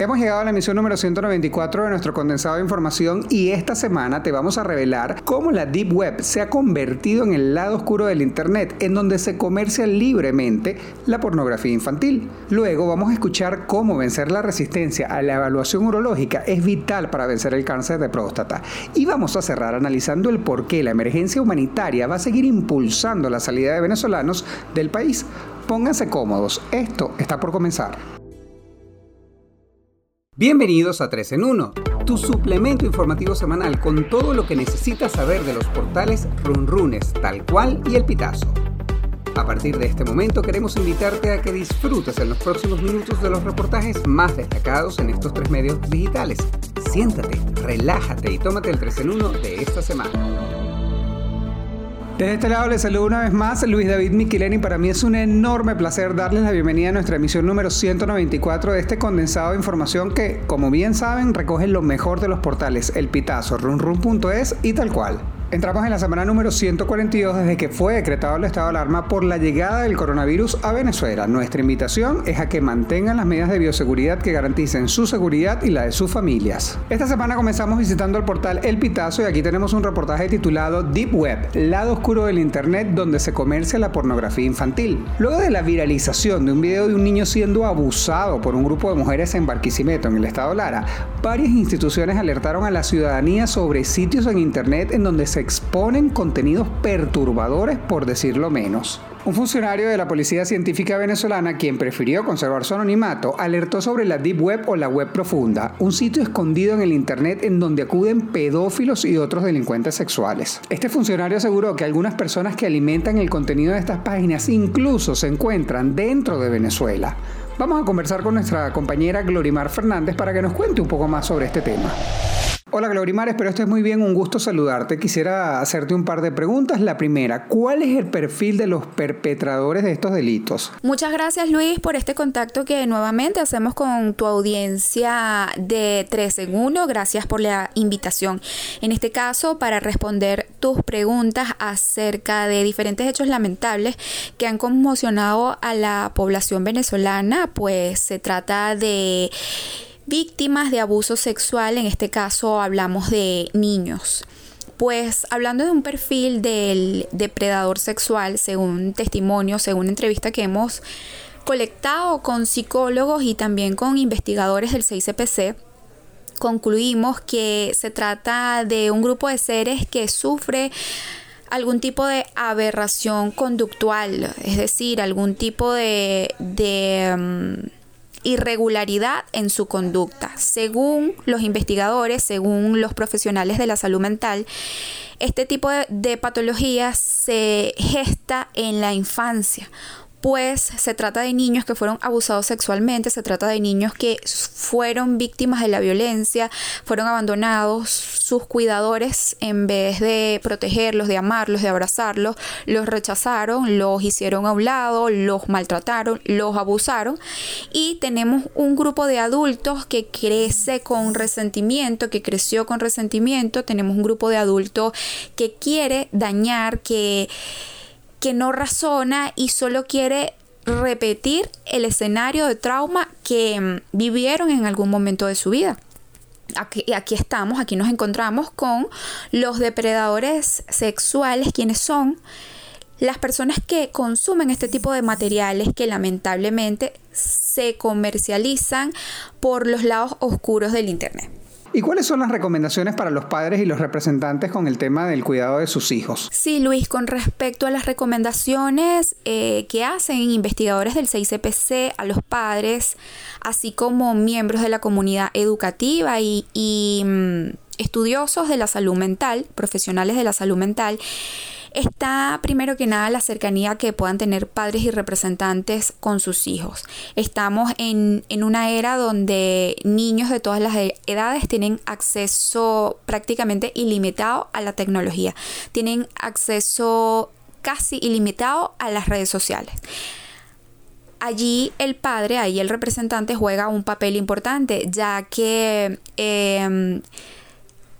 Hemos llegado a la emisión número 194 de nuestro condensado de información y esta semana te vamos a revelar cómo la Deep Web se ha convertido en el lado oscuro del Internet, en donde se comercia libremente la pornografía infantil. Luego vamos a escuchar cómo vencer la resistencia a la evaluación urológica es vital para vencer el cáncer de próstata. Y vamos a cerrar analizando el por qué la emergencia humanitaria va a seguir impulsando la salida de venezolanos del país. Pónganse cómodos, esto está por comenzar. Bienvenidos a 3 en 1, tu suplemento informativo semanal con todo lo que necesitas saber de los portales Runrunes, tal cual y el pitazo. A partir de este momento queremos invitarte a que disfrutes en los próximos minutos de los reportajes más destacados en estos tres medios digitales. Siéntate, relájate y tómate el 3 en 1 de esta semana. Desde este lado les saludo una vez más Luis David Miquileni. Para mí es un enorme placer darles la bienvenida a nuestra emisión número 194 de este condensado de información que, como bien saben, recoge lo mejor de los portales El Pitazo, runrun.es y tal cual. Entramos en la semana número 142 desde que fue decretado el estado de alarma por la llegada del coronavirus a Venezuela. Nuestra invitación es a que mantengan las medidas de bioseguridad que garanticen su seguridad y la de sus familias. Esta semana comenzamos visitando el portal El Pitazo y aquí tenemos un reportaje titulado Deep Web, lado oscuro del Internet donde se comercia la pornografía infantil. Luego de la viralización de un video de un niño siendo abusado por un grupo de mujeres en Barquisimeto, en el estado Lara, varias instituciones alertaron a la ciudadanía sobre sitios en Internet en donde se exponen contenidos perturbadores, por decirlo menos. Un funcionario de la Policía Científica Venezolana, quien prefirió conservar su anonimato, alertó sobre la Deep Web o la Web Profunda, un sitio escondido en el Internet en donde acuden pedófilos y otros delincuentes sexuales. Este funcionario aseguró que algunas personas que alimentan el contenido de estas páginas incluso se encuentran dentro de Venezuela. Vamos a conversar con nuestra compañera Glorimar Fernández para que nos cuente un poco más sobre este tema. Hola Glorimar, espero estés muy bien, un gusto saludarte. Quisiera hacerte un par de preguntas. La primera, ¿cuál es el perfil de los perpetradores de estos delitos? Muchas gracias Luis por este contacto que nuevamente hacemos con tu audiencia de 3 en 1. Gracias por la invitación. En este caso, para responder tus preguntas acerca de diferentes hechos lamentables que han conmocionado a la población venezolana, pues se trata de víctimas de abuso sexual, en este caso hablamos de niños. Pues hablando de un perfil del depredador sexual, según testimonio, según entrevista que hemos colectado con psicólogos y también con investigadores del 6CPC, concluimos que se trata de un grupo de seres que sufre algún tipo de aberración conductual, es decir, algún tipo de, de mm, irregularidad en su conducta. Según los investigadores, según los profesionales de la salud mental, este tipo de, de patologías se gesta en la infancia pues se trata de niños que fueron abusados sexualmente, se trata de niños que fueron víctimas de la violencia, fueron abandonados, sus cuidadores en vez de protegerlos, de amarlos, de abrazarlos, los rechazaron, los hicieron a un lado, los maltrataron, los abusaron. Y tenemos un grupo de adultos que crece con resentimiento, que creció con resentimiento, tenemos un grupo de adultos que quiere dañar, que que no razona y solo quiere repetir el escenario de trauma que mm, vivieron en algún momento de su vida. Aquí, aquí, estamos, aquí nos encontramos con los depredadores sexuales, quienes son las personas que consumen este tipo de materiales que lamentablemente se comercializan por los lados oscuros del Internet. ¿Y cuáles son las recomendaciones para los padres y los representantes con el tema del cuidado de sus hijos? Sí, Luis, con respecto a las recomendaciones eh, que hacen investigadores del 6CPC a los padres, así como miembros de la comunidad educativa y, mm, estudiosos de la salud mental, profesionales de la salud mental, está primero que nada la cercanía que puedan tener padres y representantes con sus hijos. Estamos en, una era donde niños de todas las edades tienen acceso prácticamente ilimitado a la tecnología, tienen acceso casi ilimitado a las redes sociales allí el padre, ahí el representante juega un papel importante, ya que em,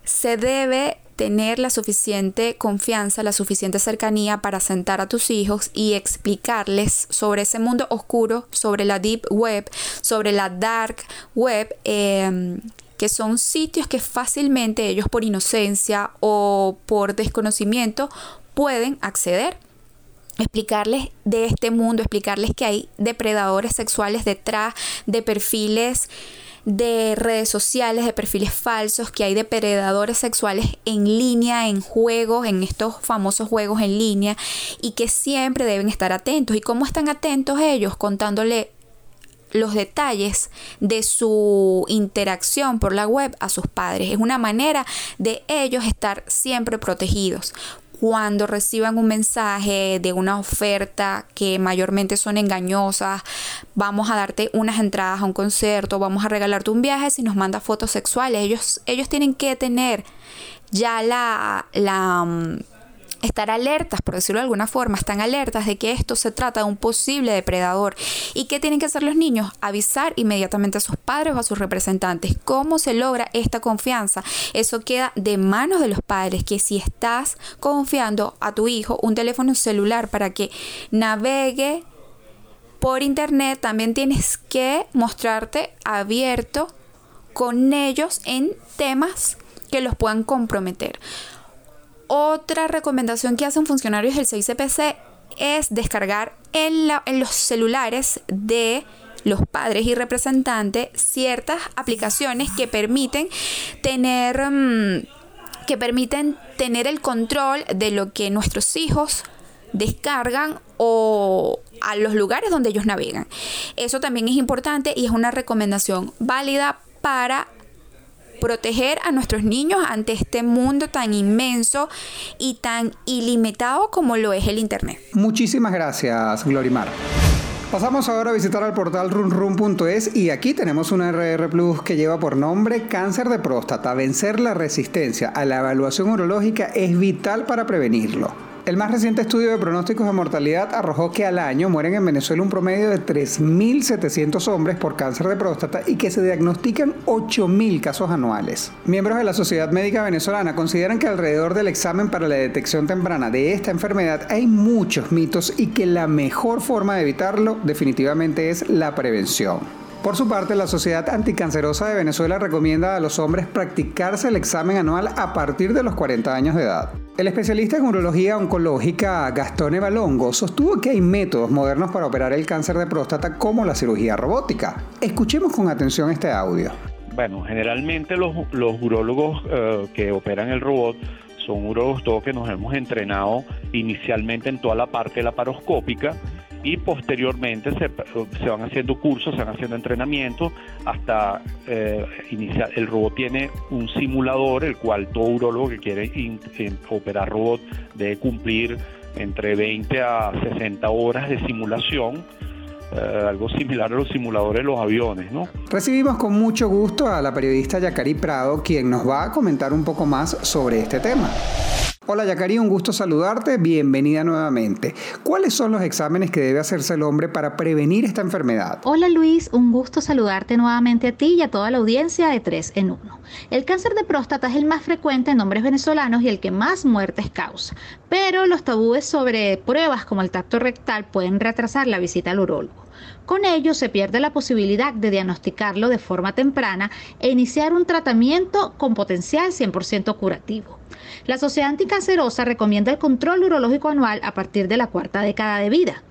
se debe tener la suficiente confianza, la suficiente cercanía para sentar a tus hijos y explicarles sobre ese mundo oscuro, sobre la deep web, sobre la dark web em, que son sitios que fácilmente ellos por inocencia o por desconocimiento pueden acceder. Explicarles de este mundo, explicarles que hay depredadores sexuales detrás de perfiles de redes sociales, de perfiles falsos, que hay depredadores sexuales en línea, en juegos, en estos famosos juegos en línea, y que siempre deben estar atentos. ¿Y cómo están atentos ellos? Contándole los detalles de su interacción por la web a sus padres. Es una manera de ellos estar siempre protegidos. Cuando reciban un mensaje de una oferta que mayormente son engañosas, vamos a darte unas entradas a un concierto, vamos a regalarte un viaje si nos manda fotos sexuales. Ellos, ellos tienen que tener ya la, la mm, estar alertas, por decirlo de alguna forma, están alertas de que esto se trata de un posible depredador. ¿Y qué tienen que hacer los niños? Avisar inmediatamente a sus padres o a sus representantes. ¿Cómo se logra esta confianza? Eso queda de manos de los padres, que si estás confiando a tu hijo un teléfono celular para que navegue por internet, también tienes que mostrarte abierto con ellos en temas que los puedan comprometer. Otra recomendación que hacen funcionarios del CICPC es descargar en, los celulares de los padres y representantes ciertas aplicaciones que permiten tener mm, que permiten tener el control de lo que nuestros hijos descargan o a los lugares donde ellos navegan. Eso también es importante y es una recomendación válida para proteger a nuestros niños ante este mundo tan inmenso y tan ilimitado como lo es el Internet. Muchísimas gracias, Glorimar. Pasamos ahora a visitar el portal runrun.es y aquí tenemos una RR Plus que lleva por nombre cáncer de próstata. Vencer la resistencia a la evaluación urológica es vital para prevenirlo. El más reciente estudio de pronósticos de mortalidad arrojó que al año mueren en Venezuela un promedio de 3.700 hombres por cáncer de próstata y que se diagnostican 8.000 casos anuales. Miembros de la Sociedad Médica Venezolana consideran que alrededor del examen para la detección temprana de esta enfermedad hay muchos mitos y que la mejor forma de evitarlo definitivamente es la prevención. Por su parte, la Sociedad Anticancerosa de Venezuela recomienda a los hombres practicarse el examen anual a partir de los 40 años de edad. El especialista en urología oncológica Gastón Evalongo sostuvo que hay métodos modernos para operar el cáncer de próstata como la cirugía robótica. Escuchemos con atención este audio. Bueno, generalmente los, los urólogos eh, que operan el robot son urologos todos que nos hemos entrenado inicialmente en toda la parte laparoscópica y posteriormente se, van haciendo cursos, se van haciendo entrenamientos hasta eh, iniciar. El robot tiene un simulador, el cual todo urologo que quiere operar robot debe cumplir entre 20 a 60 horas de simulación. Eh, algo similar a los simuladores de los aviones, ¿no? Recibimos con mucho gusto a la periodista Yacari Prado, quien nos va a comentar un poco más sobre este tema. Hola Yacari, un gusto saludarte, bienvenida nuevamente. ¿Cuáles son los exámenes que debe hacerse el hombre para prevenir esta enfermedad? Hola Luis, un gusto saludarte nuevamente a ti y a toda la audiencia de 3 en 1. El cáncer de próstata es el más frecuente en hombres venezolanos y el que más muertes causa, pero los tabúes sobre pruebas como el tacto rectal pueden retrasar la visita al urólogo. Con ello se pierde la posibilidad de diagnosticarlo de forma temprana e iniciar un tratamiento con potencial 100% curativo. La Sociedad Anticancerosa recomienda el control urológico anual a partir de la cuarta década de vida.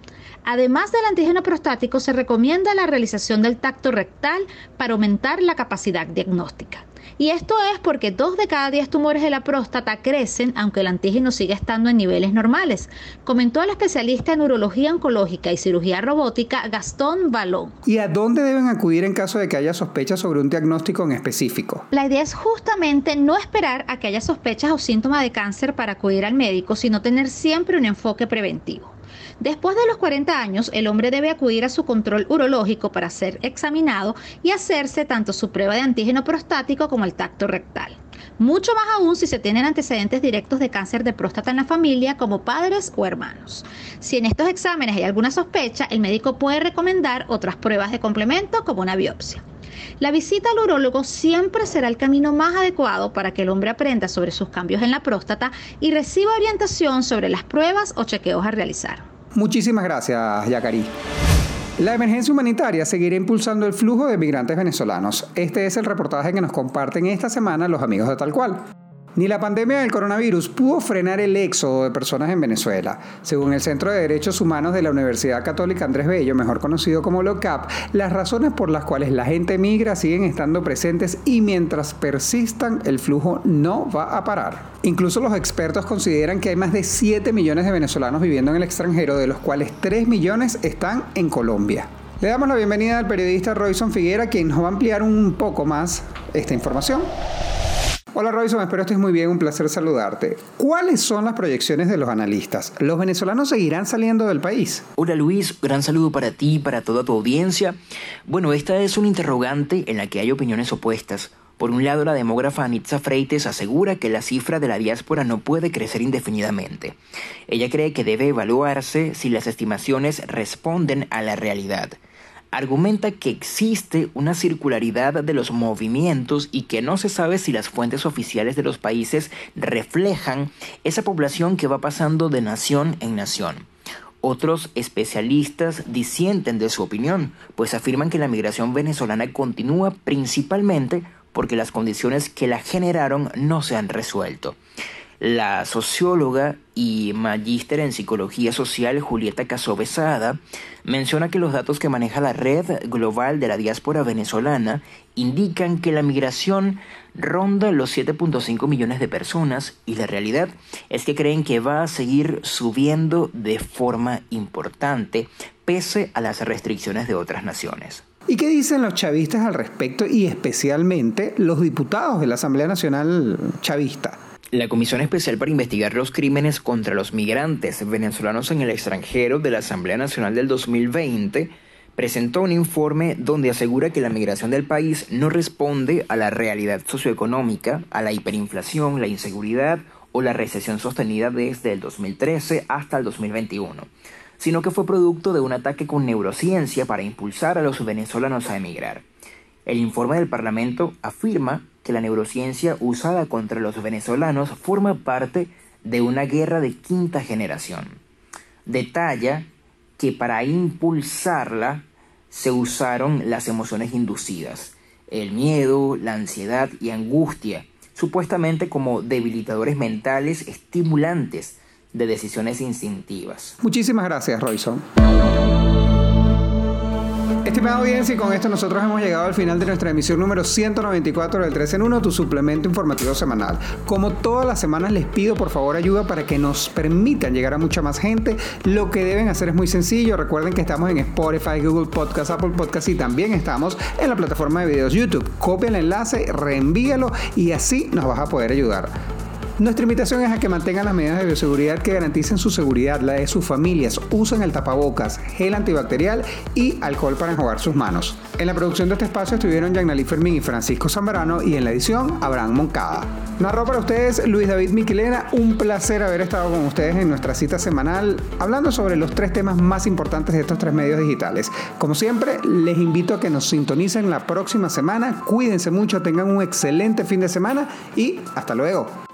Además del antígeno prostático, se recomienda la realización del tacto rectal para aumentar la capacidad diagnóstica. Y esto es porque dos de cada diez tumores de la próstata crecen aunque el antígeno sigue estando en niveles normales, comentó el especialista en urología oncológica y cirugía robótica Gastón Balón. ¿Y a dónde deben acudir en caso de que haya sospechas sobre un diagnóstico en específico? La idea es justamente no esperar a que haya sospechas o síntomas de cáncer para acudir al médico, sino tener siempre un enfoque preventivo. Después de los 40 años, el hombre debe acudir a su control urológico para ser examinado y hacerse tanto su prueba de antígeno prostático como el tacto rectal. Mucho más aún si se tienen antecedentes directos de cáncer de próstata en la familia como padres o hermanos. Si en estos exámenes hay alguna sospecha, el médico puede recomendar otras pruebas de complemento como una biopsia. La visita al urólogo siempre será el camino más adecuado para que el hombre aprenda sobre sus cambios en la próstata y reciba orientación sobre las pruebas o chequeos a realizar. Muchísimas gracias, Yacari. La emergencia humanitaria seguirá impulsando el flujo de migrantes venezolanos. Este es el reportaje que nos comparten esta semana los amigos de Tal Cual. Ni la pandemia del coronavirus pudo frenar el éxodo de personas en Venezuela. Según el Centro de Derechos Humanos de la Universidad Católica Andrés Bello, mejor conocido como LOCAP, las razones por las cuales la gente migra siguen estando presentes y mientras persistan el flujo no va a parar. Incluso los expertos consideran que hay más de 7 millones de venezolanos viviendo en el extranjero, de los cuales 3 millones están en Colombia. Le damos la bienvenida al periodista Royson Figuera, quien nos va a ampliar un poco más esta información. Hola Robinson, espero estés muy bien, un placer saludarte. ¿Cuáles son las proyecciones de los analistas? ¿Los venezolanos seguirán saliendo del país? Hola Luis, gran saludo para ti y para toda tu audiencia. Bueno, esta es una interrogante en la que hay opiniones opuestas. Por un lado, la demógrafa Anitza Freites asegura que la cifra de la diáspora no puede crecer indefinidamente. Ella cree que debe evaluarse si las estimaciones responden a la realidad argumenta que existe una circularidad de los movimientos y que no se sabe si las fuentes oficiales de los países reflejan esa población que va pasando de nación en nación. Otros especialistas disienten de su opinión, pues afirman que la migración venezolana continúa principalmente porque las condiciones que la generaron no se han resuelto. La socióloga y magíster en psicología social Julieta Casovesada menciona que los datos que maneja la red global de la diáspora venezolana indican que la migración ronda los 7.5 millones de personas y la realidad es que creen que va a seguir subiendo de forma importante pese a las restricciones de otras naciones. ¿Y qué dicen los chavistas al respecto y especialmente los diputados de la Asamblea Nacional Chavista? La Comisión Especial para investigar los crímenes contra los migrantes venezolanos en el extranjero de la Asamblea Nacional del 2020 presentó un informe donde asegura que la migración del país no responde a la realidad socioeconómica, a la hiperinflación, la inseguridad o la recesión sostenida desde el 2013 hasta el 2021, sino que fue producto de un ataque con neurociencia para impulsar a los venezolanos a emigrar. El informe del Parlamento afirma que la neurociencia usada contra los venezolanos forma parte de una guerra de quinta generación. Detalla que para impulsarla se usaron las emociones inducidas, el miedo, la ansiedad y angustia, supuestamente como debilitadores mentales estimulantes de decisiones instintivas. Muchísimas gracias, Royson. Estimada audiencia, y con esto nosotros hemos llegado al final de nuestra emisión número 194 del 3 en 1, tu suplemento informativo semanal. Como todas las semanas les pido por favor ayuda para que nos permitan llegar a mucha más gente. Lo que deben hacer es muy sencillo. Recuerden que estamos en Spotify, Google Podcast, Apple Podcast y también estamos en la plataforma de videos YouTube. Copia el enlace, reenvíalo y así nos vas a poder ayudar. Nuestra invitación es a que mantengan las medidas de bioseguridad que garanticen su seguridad, la de sus familias, usen el tapabocas, gel antibacterial y alcohol para enjuagar sus manos. En la producción de este espacio estuvieron Yagnalí Fermín y Francisco Zambrano y en la edición Abraham Moncada. Narró para ustedes Luis David Miquilena, un placer haber estado con ustedes en nuestra cita semanal hablando sobre los tres temas más importantes de estos tres medios digitales. Como siempre, les invito a que nos sintonicen la próxima semana, cuídense mucho, tengan un excelente fin de semana y hasta luego.